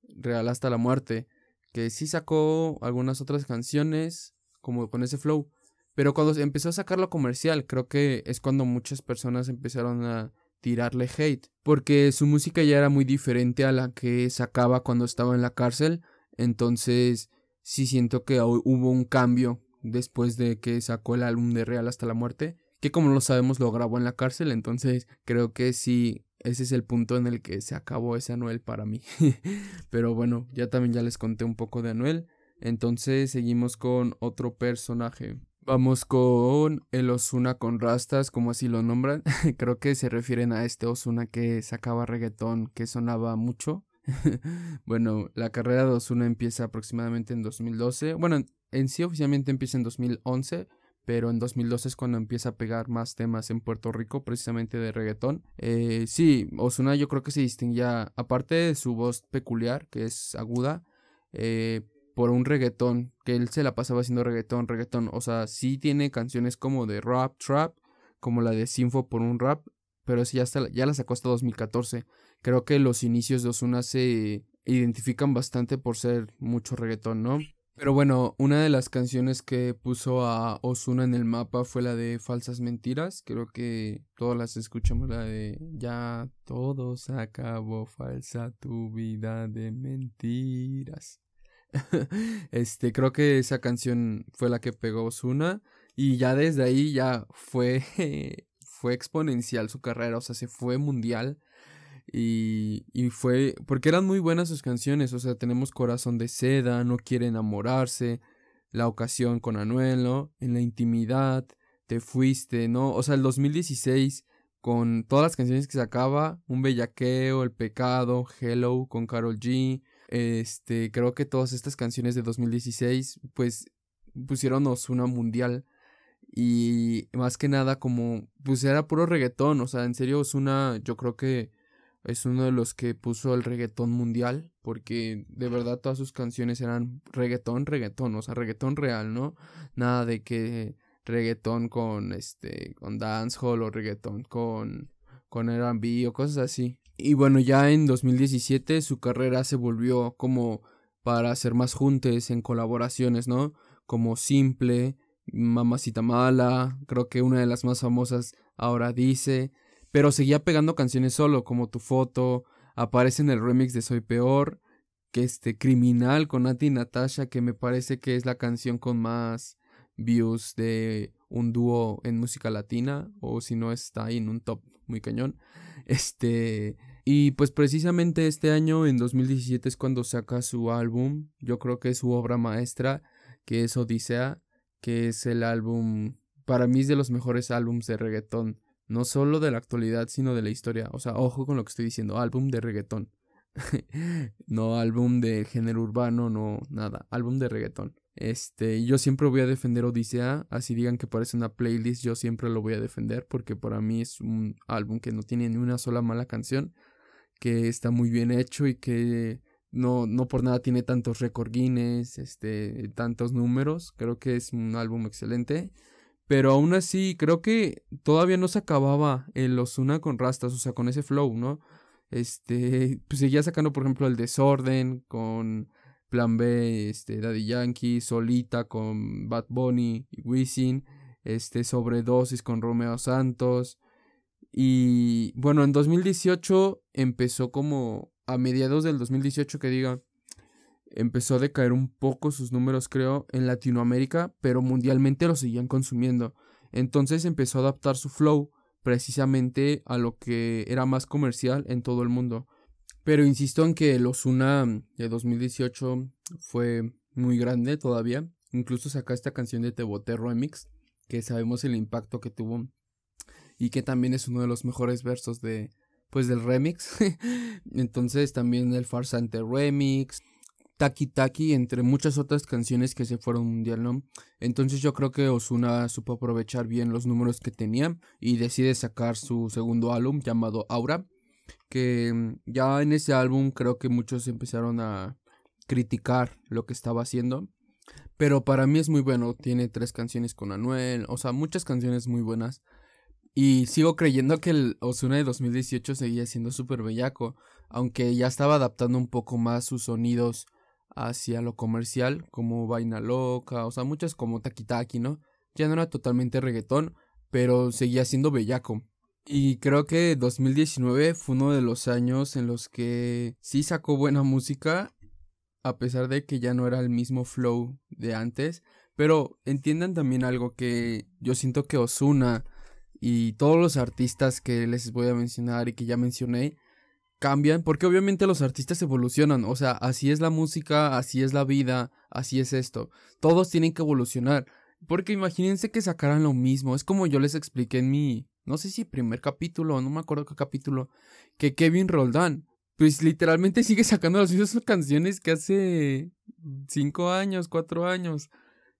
Real hasta la muerte, que sí sacó algunas otras canciones como con ese flow, pero cuando empezó a sacarlo comercial, creo que es cuando muchas personas empezaron a tirarle hate, porque su música ya era muy diferente a la que sacaba cuando estaba en la cárcel, entonces sí siento que hubo un cambio después de que sacó el álbum de Real hasta la muerte, que como lo sabemos lo grabó en la cárcel, entonces creo que sí, ese es el punto en el que se acabó ese Anuel para mí. Pero bueno, ya también ya les conté un poco de Anuel, entonces seguimos con otro personaje. Vamos con el Osuna con rastas, como así lo nombran. Creo que se refieren a este Osuna que sacaba reggaetón, que sonaba mucho. bueno, la carrera de Osuna empieza aproximadamente en 2012. Bueno, en sí oficialmente empieza en 2011, pero en 2012 es cuando empieza a pegar más temas en Puerto Rico, precisamente de reggaetón. Eh, sí, Osuna yo creo que se distinguía, aparte de su voz peculiar, que es aguda, eh, por un reggaetón, que él se la pasaba haciendo reggaetón, reggaetón, o sea, sí tiene canciones como de rap, trap, como la de Sinfo por un rap, pero sí ya, ya la sacó hasta 2014. Creo que los inicios de Osuna se identifican bastante por ser mucho reggaetón, ¿no? Pero bueno, una de las canciones que puso a Osuna en el mapa fue la de Falsas Mentiras. Creo que todas las escuchamos, la de Ya todo se acabó, falsa tu vida de mentiras. este, creo que esa canción fue la que pegó Osuna y ya desde ahí ya fue fue exponencial su carrera, o sea, se fue mundial y, y fue porque eran muy buenas sus canciones, o sea, tenemos Corazón de Seda, No quiere enamorarse, La ocasión con Anuel, ¿no? En la intimidad, Te fuiste, ¿no? O sea, el 2016 con todas las canciones que sacaba, Un bellaqueo, El pecado, Hello con Carol G, este, creo que todas estas canciones de 2016, pues, pusieron una mundial. Y más que nada, como, pues era puro reggaetón. O sea, en serio, Osuna, yo creo que es uno de los que puso el reggaetón mundial. Porque de verdad todas sus canciones eran reggaetón, reggaetón. O sea, reggaetón real, ¿no? Nada de que reggaetón con este, con dancehall o reggaetón con, con R&B o cosas así. Y bueno, ya en 2017 su carrera se volvió como para hacer más juntes en colaboraciones, ¿no? Como Simple, Mamacita Mala, creo que una de las más famosas ahora dice, pero seguía pegando canciones solo, como Tu Foto, aparece en el remix de Soy Peor, que este Criminal con Nati y Natasha, que me parece que es la canción con más views de un dúo en música latina, o si no está ahí en un top muy cañón. Este, y pues precisamente este año, en 2017, es cuando saca su álbum, yo creo que es su obra maestra, que es Odisea, que es el álbum, para mí es de los mejores álbums de reggaetón, no solo de la actualidad, sino de la historia. O sea, ojo con lo que estoy diciendo, álbum de reggaetón. no álbum de género urbano, no nada, álbum de reggaetón. Este, yo siempre voy a defender Odisea, así digan que parece una playlist, yo siempre lo voy a defender porque para mí es un álbum que no tiene ni una sola mala canción que está muy bien hecho y que no, no por nada tiene tantos récord Guinness, este, tantos números. Creo que es un álbum excelente. Pero aún así, creo que todavía no se acababa el Osuna con rastas, o sea, con ese flow, ¿no? Este, pues seguía sacando, por ejemplo, el Desorden con Plan B, este, Daddy Yankee, Solita con Bad Bunny y Wisin, este, Sobredosis con Romeo Santos, y bueno, en 2018 empezó como a mediados del 2018 que diga, empezó a decaer un poco sus números creo en Latinoamérica, pero mundialmente lo seguían consumiendo. Entonces empezó a adaptar su flow precisamente a lo que era más comercial en todo el mundo. Pero insisto en que el Osuna de 2018 fue muy grande todavía. Incluso saca esta canción de Te Remix, que sabemos el impacto que tuvo y que también es uno de los mejores versos de pues del remix. Entonces también el Farsante remix, Taki Taki, entre muchas otras canciones que se fueron mundial, ¿no? Entonces yo creo que Osuna supo aprovechar bien los números que tenía y decide sacar su segundo álbum llamado Aura, que mm, ya en ese álbum creo que muchos empezaron a criticar lo que estaba haciendo. Pero para mí es muy bueno, tiene tres canciones con Anuel, o sea, muchas canciones muy buenas. Y sigo creyendo que el Osuna de 2018 seguía siendo súper bellaco, aunque ya estaba adaptando un poco más sus sonidos hacia lo comercial, como Vaina Loca, o sea, muchas como Taki Taki, ¿no? Ya no era totalmente reggaetón, pero seguía siendo bellaco. Y creo que 2019 fue uno de los años en los que sí sacó buena música, a pesar de que ya no era el mismo flow de antes. Pero entiendan también algo que yo siento que Osuna y todos los artistas que les voy a mencionar y que ya mencioné cambian porque obviamente los artistas evolucionan, o sea, así es la música, así es la vida, así es esto. Todos tienen que evolucionar, porque imagínense que sacaran lo mismo, es como yo les expliqué en mi, no sé si primer capítulo, no me acuerdo qué capítulo, que Kevin Roldán, pues literalmente sigue sacando las mismas canciones que hace cinco años, cuatro años.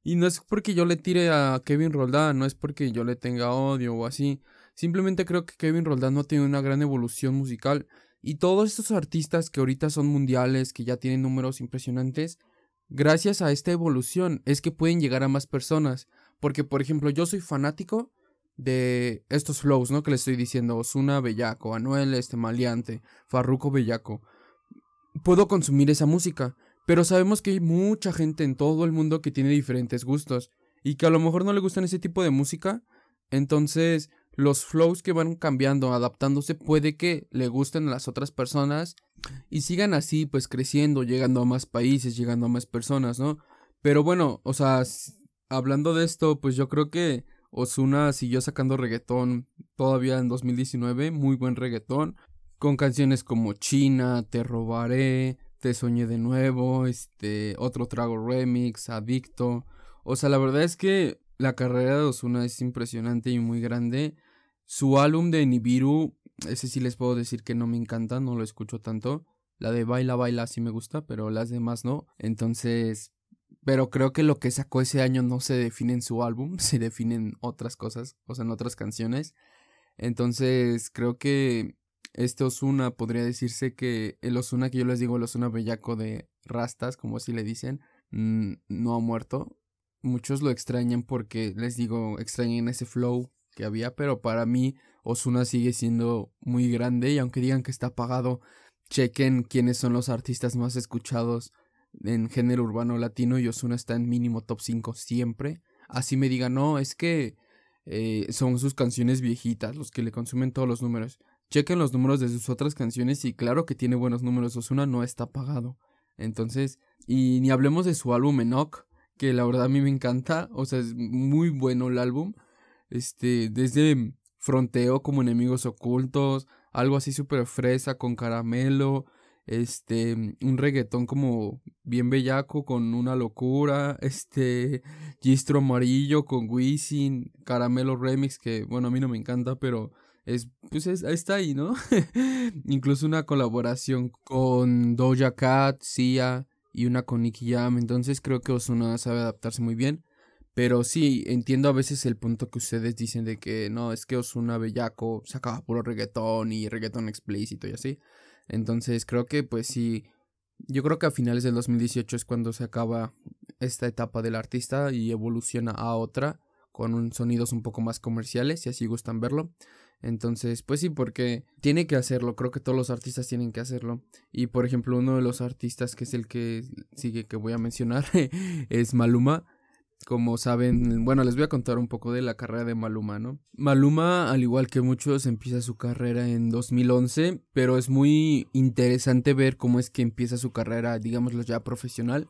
Y no es porque yo le tire a Kevin Roldán, no es porque yo le tenga odio o así. Simplemente creo que Kevin Roldán no tiene una gran evolución musical. Y todos estos artistas que ahorita son mundiales, que ya tienen números impresionantes, gracias a esta evolución es que pueden llegar a más personas. Porque, por ejemplo, yo soy fanático de estos flows, ¿no? Que les estoy diciendo, Osuna Bellaco, Anuel este Maleante, Farruco Bellaco. Puedo consumir esa música, pero sabemos que hay mucha gente en todo el mundo que tiene diferentes gustos y que a lo mejor no le gustan ese tipo de música. Entonces, los flows que van cambiando, adaptándose, puede que le gusten a las otras personas y sigan así, pues creciendo, llegando a más países, llegando a más personas, ¿no? Pero bueno, o sea, hablando de esto, pues yo creo que Osuna siguió sacando reggaetón todavía en 2019, muy buen reggaetón, con canciones como China, Te robaré, Te soñé de nuevo, este, otro trago remix, Adicto. O sea, la verdad es que la carrera de Osuna es impresionante y muy grande. Su álbum de Nibiru, ese sí les puedo decir que no me encanta, no lo escucho tanto. La de Baila Baila sí me gusta, pero las demás no. Entonces, pero creo que lo que sacó ese año no se define en su álbum, se definen otras cosas, o sea, en otras canciones. Entonces, creo que este Osuna podría decirse que el Osuna que yo les digo, el Osuna bellaco de Rastas, como así le dicen, no ha muerto muchos lo extrañan porque les digo, extrañan ese flow que había, pero para mí Osuna sigue siendo muy grande y aunque digan que está apagado, chequen quiénes son los artistas más escuchados en género urbano latino y Osuna está en mínimo top 5 siempre. Así me digan, no, es que eh, son sus canciones viejitas los que le consumen todos los números. Chequen los números de sus otras canciones y claro que tiene buenos números, Osuna no está apagado. Entonces, y ni hablemos de su álbum Enoch, que la verdad a mí me encanta, o sea, es muy bueno el álbum. Este, desde Fronteo como enemigos ocultos, algo así súper fresa con caramelo, este, un reggaetón como bien bellaco con una locura, este, Gistro amarillo con Wisin, caramelo remix que bueno, a mí no me encanta, pero es pues está ahí, ¿no? Incluso una colaboración con Doja Cat, Sia, y una con Nicky Jam. Entonces creo que Osuna sabe adaptarse muy bien. Pero sí, entiendo a veces el punto que ustedes dicen de que no, es que Osuna Bellaco sacaba puro reggaetón y reggaetón explícito y así. Entonces creo que pues sí, yo creo que a finales del 2018 es cuando se acaba esta etapa del artista y evoluciona a otra con sonidos un poco más comerciales, si así gustan verlo. Entonces, pues sí, porque tiene que hacerlo, creo que todos los artistas tienen que hacerlo. Y por ejemplo, uno de los artistas que es el que sigue que voy a mencionar es Maluma. Como saben, bueno, les voy a contar un poco de la carrera de Maluma, ¿no? Maluma, al igual que muchos, empieza su carrera en 2011, pero es muy interesante ver cómo es que empieza su carrera, digámoslo ya profesional,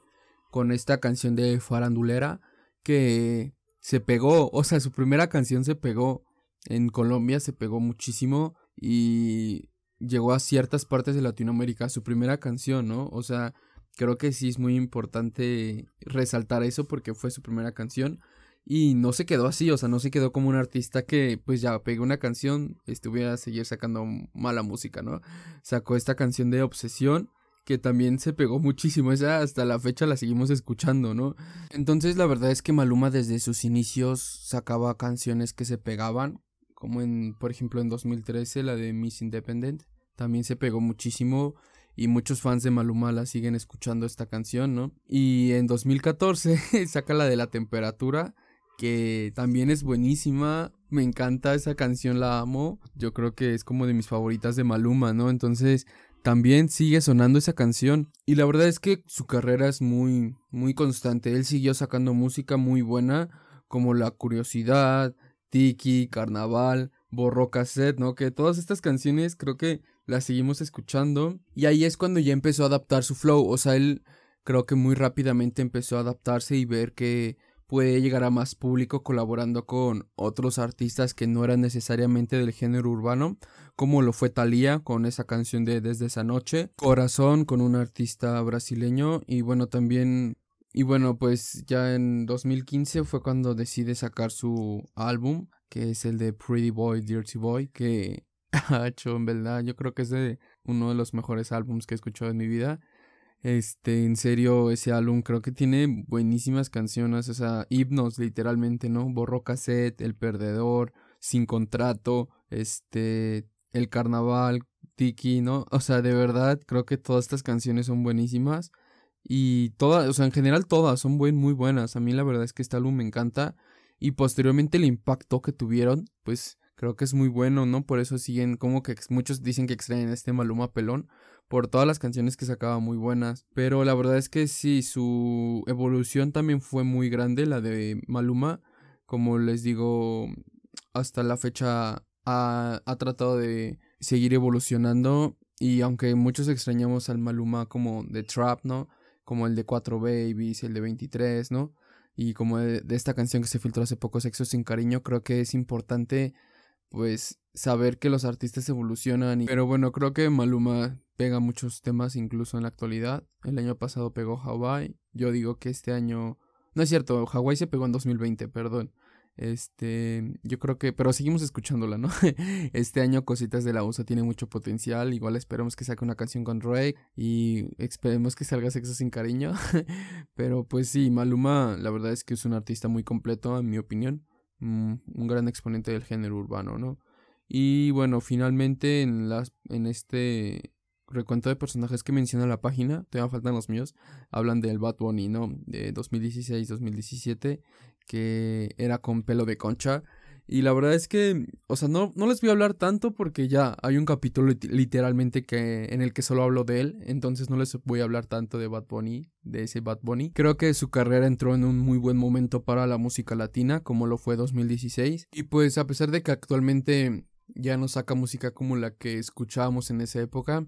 con esta canción de Farandulera que se pegó, o sea, su primera canción se pegó en Colombia se pegó muchísimo y llegó a ciertas partes de Latinoamérica, su primera canción, ¿no? O sea, creo que sí es muy importante resaltar eso porque fue su primera canción Y no se quedó así, o sea, no se quedó como un artista que pues ya pegó una canción, estuviera a seguir sacando mala música, ¿no? Sacó esta canción de Obsesión, que también se pegó muchísimo, esa hasta la fecha la seguimos escuchando, ¿no? Entonces la verdad es que Maluma desde sus inicios sacaba canciones que se pegaban, como en, por ejemplo, en 2013 la de Miss Independent, también se pegó muchísimo y muchos fans de Maluma la siguen escuchando esta canción, ¿no? Y en 2014 saca la de la temperatura, que también es buenísima, me encanta esa canción, la amo, yo creo que es como de mis favoritas de Maluma, ¿no? Entonces también sigue sonando esa canción y la verdad es que su carrera es muy muy constante, él siguió sacando música muy buena como La Curiosidad, Tiki, Carnaval, Borró Cassette, ¿no? Que todas estas canciones creo que la seguimos escuchando y ahí es cuando ya empezó a adaptar su flow, o sea, él creo que muy rápidamente empezó a adaptarse y ver que puede llegar a más público colaborando con otros artistas que no eran necesariamente del género urbano, como lo fue Thalía con esa canción de Desde esa noche, Corazón con un artista brasileño y bueno, también y bueno, pues ya en 2015 fue cuando decide sacar su álbum, que es el de Pretty Boy, Dirty Boy, que ha hecho, en verdad, yo creo que es de uno de los mejores álbums que he escuchado en mi vida. Este, en serio, ese álbum creo que tiene buenísimas canciones, o sea, himnos literalmente, ¿no? Borró cassette, El Perdedor, Sin Contrato, este, El Carnaval, Tiki, ¿no? O sea, de verdad, creo que todas estas canciones son buenísimas. Y todas, o sea, en general todas son muy buenas. A mí la verdad es que este álbum me encanta. Y posteriormente el impacto que tuvieron, pues creo que es muy bueno, ¿no? Por eso siguen como que muchos dicen que extraen este Maluma pelón por todas las canciones que sacaba muy buenas, pero la verdad es que sí, su evolución también fue muy grande, la de Maluma, como les digo, hasta la fecha ha, ha tratado de seguir evolucionando y aunque muchos extrañamos al Maluma como de Trap, ¿no? Como el de 4 Babies, el de 23, ¿no? Y como de, de esta canción que se filtró hace poco, Sexo sin cariño, creo que es importante pues saber que los artistas evolucionan. Y... Pero bueno, creo que Maluma pega muchos temas incluso en la actualidad. El año pasado pegó Hawaii. Yo digo que este año... No es cierto, Hawaii se pegó en 2020, perdón. Este, yo creo que, pero seguimos escuchándola, ¿no? Este año Cositas de la USA tiene mucho potencial. Igual esperemos que saque una canción con Drake y esperemos que salga Sexo sin cariño. pero pues sí, Maluma, la verdad es que es un artista muy completo, en mi opinión. Un gran exponente del género urbano, ¿no? Y bueno, finalmente en, en este recuento de personajes que menciona la página, todavía faltan los míos, hablan del Bad Bunny, ¿no? De 2016-2017, que era con pelo de concha. Y la verdad es que, o sea, no, no les voy a hablar tanto porque ya hay un capítulo literalmente que, en el que solo hablo de él. Entonces no les voy a hablar tanto de Bad Bunny, de ese Bad Bunny. Creo que su carrera entró en un muy buen momento para la música latina, como lo fue 2016. Y pues a pesar de que actualmente ya no saca música como la que escuchábamos en esa época,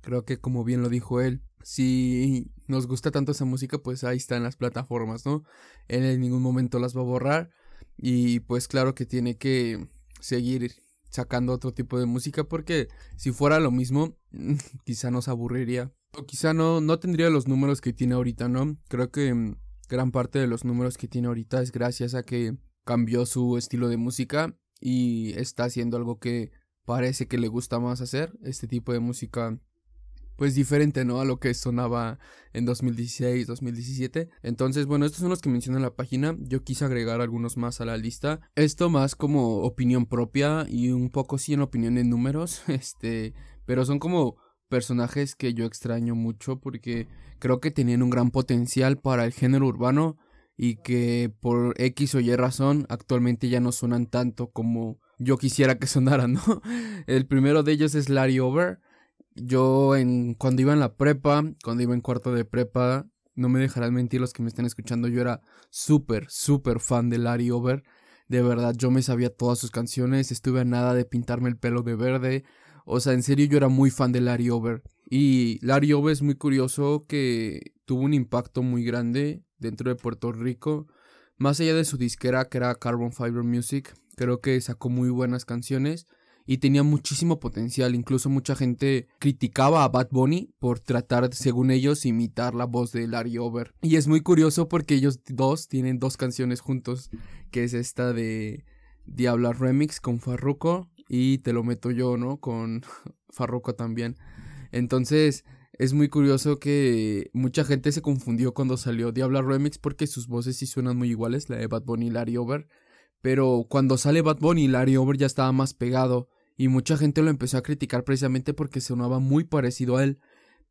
creo que como bien lo dijo él, si nos gusta tanto esa música, pues ahí están las plataformas, ¿no? En ningún momento las va a borrar y pues claro que tiene que seguir sacando otro tipo de música porque si fuera lo mismo quizá nos aburriría o quizá no no tendría los números que tiene ahorita, ¿no? Creo que mm, gran parte de los números que tiene ahorita es gracias a que cambió su estilo de música y está haciendo algo que parece que le gusta más hacer, este tipo de música pues diferente, ¿no? A lo que sonaba en 2016, 2017. Entonces, bueno, estos son los que menciona la página. Yo quise agregar algunos más a la lista. Esto más como opinión propia y un poco sí en opinión en números, este, pero son como personajes que yo extraño mucho porque creo que tenían un gran potencial para el género urbano y que por X o Y razón actualmente ya no suenan tanto como yo quisiera que sonaran, ¿no? El primero de ellos es Larry Over yo en cuando iba en la prepa, cuando iba en cuarto de prepa, no me dejarán mentir los que me estén escuchando, yo era súper, súper fan de Larry Over. De verdad, yo me sabía todas sus canciones, estuve a nada de pintarme el pelo de verde. O sea, en serio yo era muy fan de Larry Over. Y Larry Over es muy curioso que tuvo un impacto muy grande dentro de Puerto Rico. Más allá de su disquera que era Carbon Fiber Music, creo que sacó muy buenas canciones y tenía muchísimo potencial. Incluso mucha gente criticaba a Bad Bunny por tratar, según ellos, imitar la voz de Larry Over. Y es muy curioso porque ellos dos tienen dos canciones juntos, que es esta de Diabla Remix con Farruko y Te lo meto yo, ¿no? Con Farruko también. Entonces, es muy curioso que mucha gente se confundió cuando salió Diabla Remix porque sus voces sí suenan muy iguales, la de Bad Bunny y Larry Over. Pero cuando sale Bad Bunny, Larry Over ya estaba más pegado. Y mucha gente lo empezó a criticar precisamente porque sonaba muy parecido a él.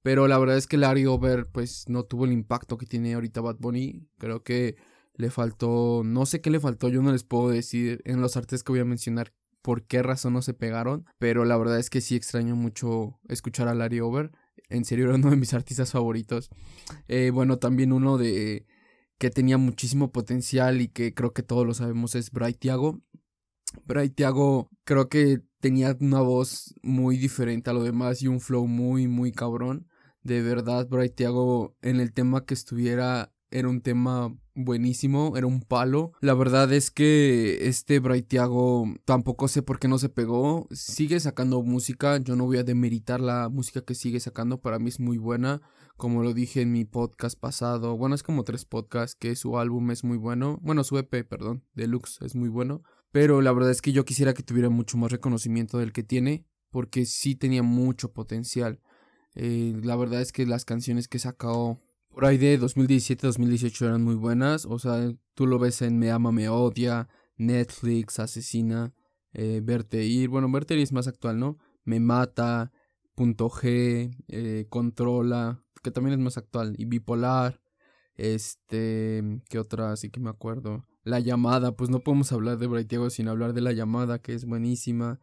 Pero la verdad es que Larry Over pues no tuvo el impacto que tiene ahorita Bad Bunny. Creo que le faltó, no sé qué le faltó, yo no les puedo decir en los artes que voy a mencionar por qué razón no se pegaron. Pero la verdad es que sí extraño mucho escuchar a Larry Over. En serio era uno de mis artistas favoritos. Eh, bueno, también uno de que tenía muchísimo potencial y que creo que todos lo sabemos es Bright Thiago. Bright Thiago creo que tenía una voz muy diferente a lo demás y un flow muy muy cabrón. De verdad, Bright Thiago en el tema que estuviera era un tema buenísimo, era un palo. La verdad es que este Bright Thiago tampoco sé por qué no se pegó. Sigue sacando música, yo no voy a demeritar la música que sigue sacando, para mí es muy buena como lo dije en mi podcast pasado, bueno, es como tres podcasts, que su álbum es muy bueno, bueno, su EP, perdón, Deluxe es muy bueno, pero la verdad es que yo quisiera que tuviera mucho más reconocimiento del que tiene, porque sí tenía mucho potencial. Eh, la verdad es que las canciones que sacó por ahí de 2017-2018 eran muy buenas, o sea, tú lo ves en Me Ama, Me Odia, Netflix, Asesina, eh, Verte Ir, bueno, Verte Ir es más actual, ¿no? Me Mata, Punto G, eh, Controla, que también es más actual, y bipolar, este, ¿qué otra? Así que me acuerdo. La llamada, pues no podemos hablar de Braithiago sin hablar de la llamada, que es buenísima.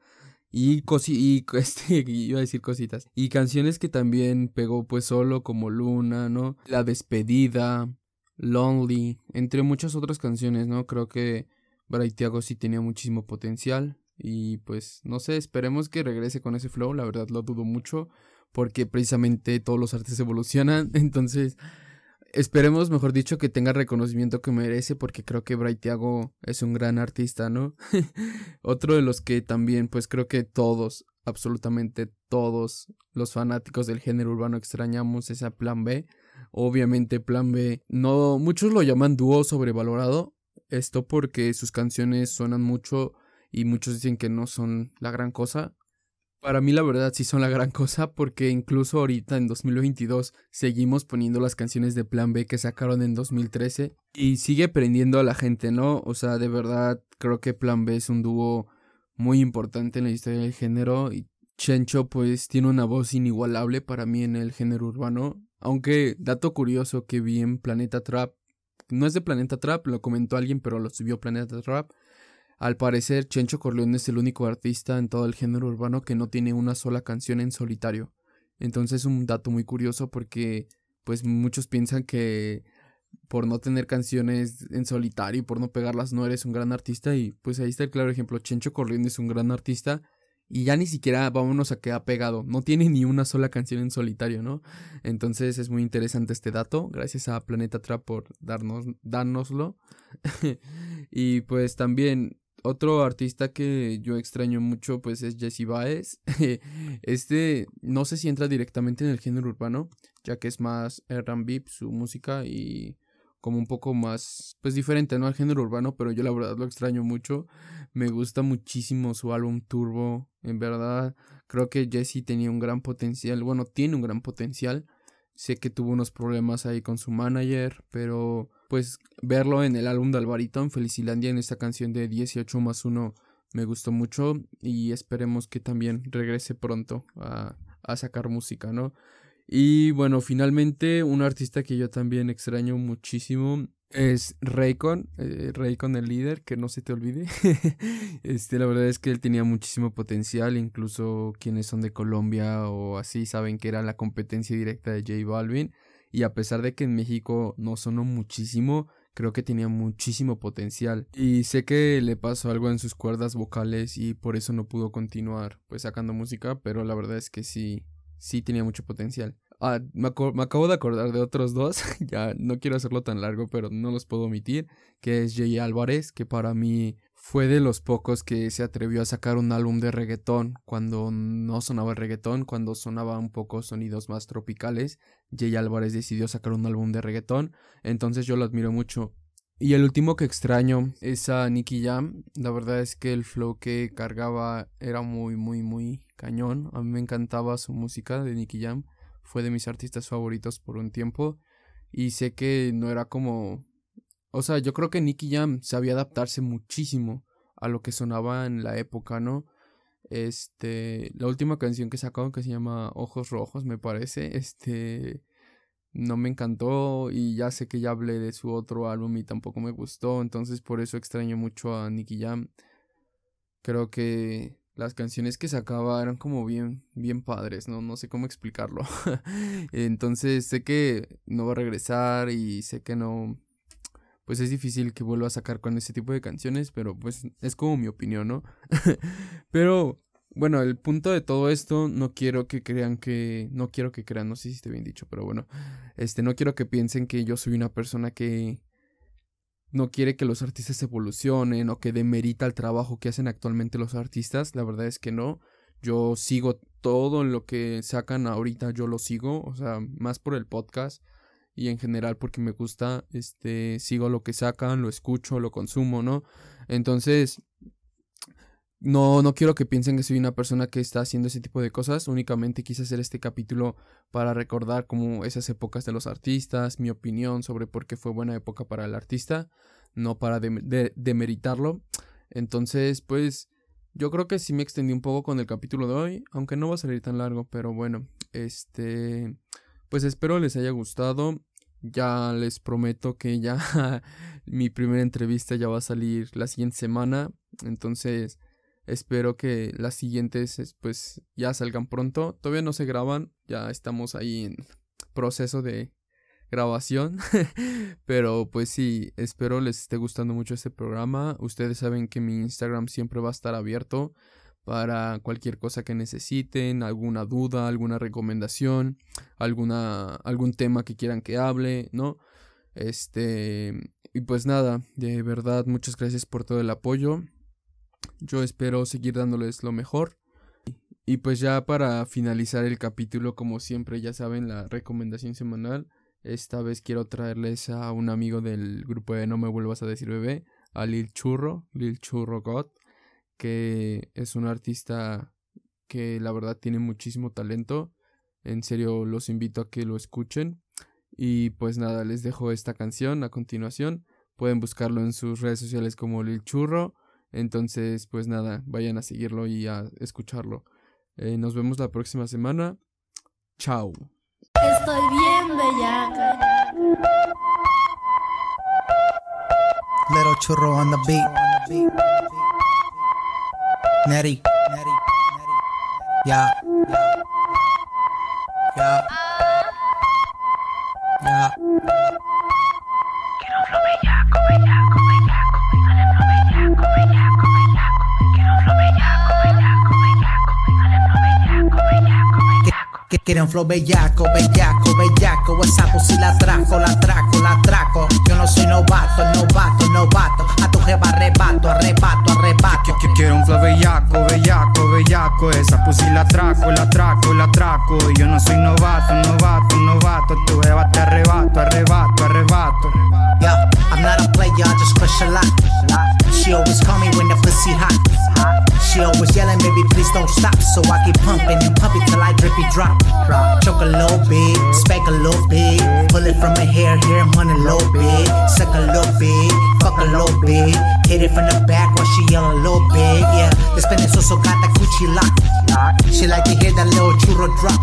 Y, cosi y este, iba a decir cositas. Y canciones que también pegó pues solo, como Luna, ¿no? La despedida, Lonely, entre muchas otras canciones, ¿no? Creo que Braithiago sí tenía muchísimo potencial. Y pues, no sé, esperemos que regrese con ese flow, la verdad lo dudo mucho porque precisamente todos los artes evolucionan. Entonces, esperemos, mejor dicho, que tenga reconocimiento que merece, porque creo que Braithiago es un gran artista, ¿no? Otro de los que también, pues creo que todos, absolutamente todos los fanáticos del género urbano extrañamos es a Plan B. Obviamente Plan B, no, muchos lo llaman dúo sobrevalorado, esto porque sus canciones suenan mucho y muchos dicen que no son la gran cosa. Para mí la verdad sí son la gran cosa porque incluso ahorita en 2022 seguimos poniendo las canciones de Plan B que sacaron en 2013 y sigue prendiendo a la gente, ¿no? O sea, de verdad creo que Plan B es un dúo muy importante en la historia del género y Chencho pues tiene una voz inigualable para mí en el género urbano, aunque dato curioso que vi en Planeta Trap, no es de Planeta Trap, lo comentó alguien pero lo subió Planeta Trap al parecer, Chencho Corleone es el único artista en todo el género urbano que no tiene una sola canción en solitario. Entonces, un dato muy curioso porque, pues, muchos piensan que por no tener canciones en solitario por no pegarlas no eres un gran artista y pues ahí está el claro ejemplo. Chencho Corleone es un gran artista y ya ni siquiera vámonos a quedar pegado. No tiene ni una sola canción en solitario, ¿no? Entonces es muy interesante este dato. Gracias a Planeta Trap por darnos, dárnoslo. y pues también otro artista que yo extraño mucho pues es Jesse Baez. este no sé si entra directamente en el género urbano, ya que es más R&B su música y como un poco más pues diferente no al género urbano, pero yo la verdad lo extraño mucho. Me gusta muchísimo su álbum Turbo, en verdad creo que Jesse tenía un gran potencial, bueno, tiene un gran potencial. Sé que tuvo unos problemas ahí con su manager, pero pues verlo en el álbum de Alvarito en Felicilandia en esta canción de 18 más 1 me gustó mucho y esperemos que también regrese pronto a, a sacar música, ¿no? Y bueno, finalmente un artista que yo también extraño muchísimo es Raycon, eh, Raycon el líder, que no se te olvide. este, la verdad es que él tenía muchísimo potencial, incluso quienes son de Colombia o así saben que era la competencia directa de J Balvin y a pesar de que en México no sonó muchísimo, creo que tenía muchísimo potencial. Y sé que le pasó algo en sus cuerdas vocales y por eso no pudo continuar pues sacando música, pero la verdad es que sí, sí tenía mucho potencial. Ah, me, acabo de acordar de otros dos, ya no quiero hacerlo tan largo, pero no los puedo omitir, que es Jay Álvarez, que para mí fue de los pocos que se atrevió a sacar un álbum de reggaetón cuando no sonaba reggaetón, cuando sonaba un poco sonidos más tropicales. Jay Álvarez decidió sacar un álbum de reggaetón, entonces yo lo admiro mucho. Y el último que extraño es a Nicky Jam. La verdad es que el flow que cargaba era muy, muy, muy cañón. A mí me encantaba su música de Nicky Jam. Fue de mis artistas favoritos por un tiempo. Y sé que no era como... O sea, yo creo que Nicky Jam sabía adaptarse muchísimo a lo que sonaba en la época, ¿no? Este, la última canción que sacó que se llama Ojos Rojos, me parece, este, no me encantó y ya sé que ya hablé de su otro álbum y tampoco me gustó, entonces por eso extraño mucho a Nicky Jam. Creo que las canciones que sacaba eran como bien bien padres, no no sé cómo explicarlo. entonces sé que no va a regresar y sé que no pues es difícil que vuelva a sacar con ese tipo de canciones, pero pues es como mi opinión, ¿no? pero bueno, el punto de todo esto, no quiero que crean que, no quiero que crean, no sé si esté bien dicho, pero bueno, este, no quiero que piensen que yo soy una persona que no quiere que los artistas evolucionen o que demerita el trabajo que hacen actualmente los artistas, la verdad es que no, yo sigo todo lo que sacan ahorita, yo lo sigo, o sea, más por el podcast y en general porque me gusta, este, sigo lo que sacan, lo escucho, lo consumo, ¿no? Entonces, no, no quiero que piensen que soy una persona que está haciendo ese tipo de cosas. Únicamente quise hacer este capítulo para recordar como esas épocas de los artistas, mi opinión sobre por qué fue buena época para el artista, no para demeritarlo. Entonces, pues, yo creo que sí me extendí un poco con el capítulo de hoy, aunque no va a salir tan largo, pero bueno, este, pues espero les haya gustado. Ya les prometo que ya mi primera entrevista ya va a salir la siguiente semana. Entonces, Espero que las siguientes pues ya salgan pronto. Todavía no se graban, ya estamos ahí en proceso de grabación. Pero pues sí, espero les esté gustando mucho este programa. Ustedes saben que mi Instagram siempre va a estar abierto para cualquier cosa que necesiten, alguna duda, alguna recomendación, alguna algún tema que quieran que hable, ¿no? Este, y pues nada, de verdad muchas gracias por todo el apoyo. Yo espero seguir dándoles lo mejor. Y pues ya para finalizar el capítulo, como siempre, ya saben, la recomendación semanal. Esta vez quiero traerles a un amigo del grupo de No me vuelvas a decir bebé, a Lil Churro, Lil Churro God, que es un artista que la verdad tiene muchísimo talento. En serio, los invito a que lo escuchen. Y pues nada, les dejo esta canción a continuación. Pueden buscarlo en sus redes sociales como Lil Churro entonces, pues nada, vayan a seguirlo y a escucharlo. Eh, nos vemos la próxima semana. Chao. Estoy bien bellaca. Little churro on the beat. Netty. Yeah. Yeah. Yeah. Bellaco. Que quiere un flow bellaco, bellaco, bellaco. Esa pussy la trajo, la trajo, la trajo. Yo no soy novato, novato, novato. A tu jeva arrebato, arrebato, arrebato. Quiero un flow bellaco, bellaco, bellaco. Esa pussy la traco, la traco, la traco. Yo no soy novato, novato, novato. Tu jeva te arrebato, arrebato, arrebato. Yo, I'm not a player, I just crush a lot. She always call me when the pussy hot. She always yelling, baby, please don't stop. So I keep pumping and pumping till I drippy drop. Choke a little bit, spank a little bit. Pull it from her hair, hair, one a little bit. Suck a little bit, fuck a little bit. Hit it from the back while she yell a little bit. Yeah, despende su socata, cuchi lock. She like to hear that little churro drop.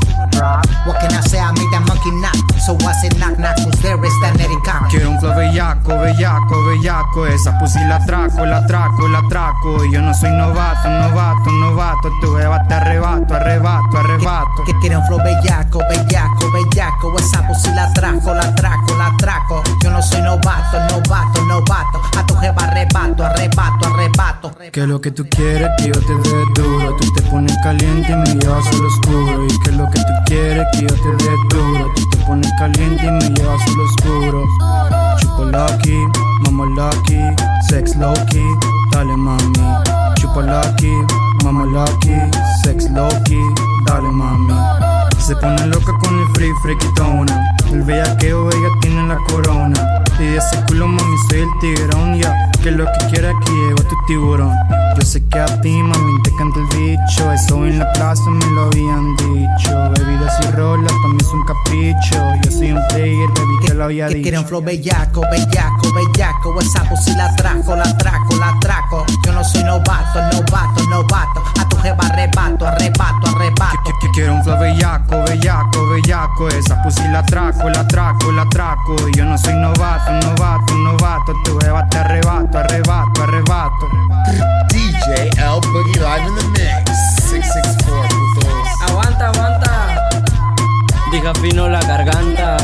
What can I say? I made that monkey knock. So I said knock knock, who's there? It's that Nettie cock. Quiero un flow bellaco, bellaco, bellaco. Esa pussy la traco, la traco, la traco. Yo no soy novato, novato, novato. Tu jeva te arrebato, arrebato, arrebato. Que quiere un flow bellaco, bellaco. Que lo que tú quieres que yo te dé duro. Tú te pones caliente y me llevas al oscuro. Y que lo que tú quieres que yo te dé duro. Tú te pones caliente y me llevas al oscuro. Chupo lucky, mama lucky, sex low key. Dale mami. Chupa lucky, mama lucky, sex lucky, dale mami. Se pone loca con el free freakitona. El bellaqueo, ella tiene la corona. Y ese culo, mami, soy el tigrón, ya. Que lo que quiera que llevo tu tiburón. Yo sé que a ti, mami, te canta el bicho. Eso en la plaza me lo habían dicho. Bebidas y rolas, para mí es un capricho. Yo soy un player, baby, te lo había Que dicho. quiere un flow bellaco, bellaco, bellaco. Esa pussy la trajo, la trajo, la trajo. Yo no soy novato, novato, novato. A tu jeva arrebato, arrebato, arrebato. Que, que quiero un flow bellaco, bellaco, bellaco. Esa pussy la traco, la traco, la traco. Y yo no soy novato, novato, novato. Tu jeva te arrebato, arrebato, arrebato. DJ L Boogie live in the mix. 664 putos. Aguanta, aguanta. Diga fino la garganta.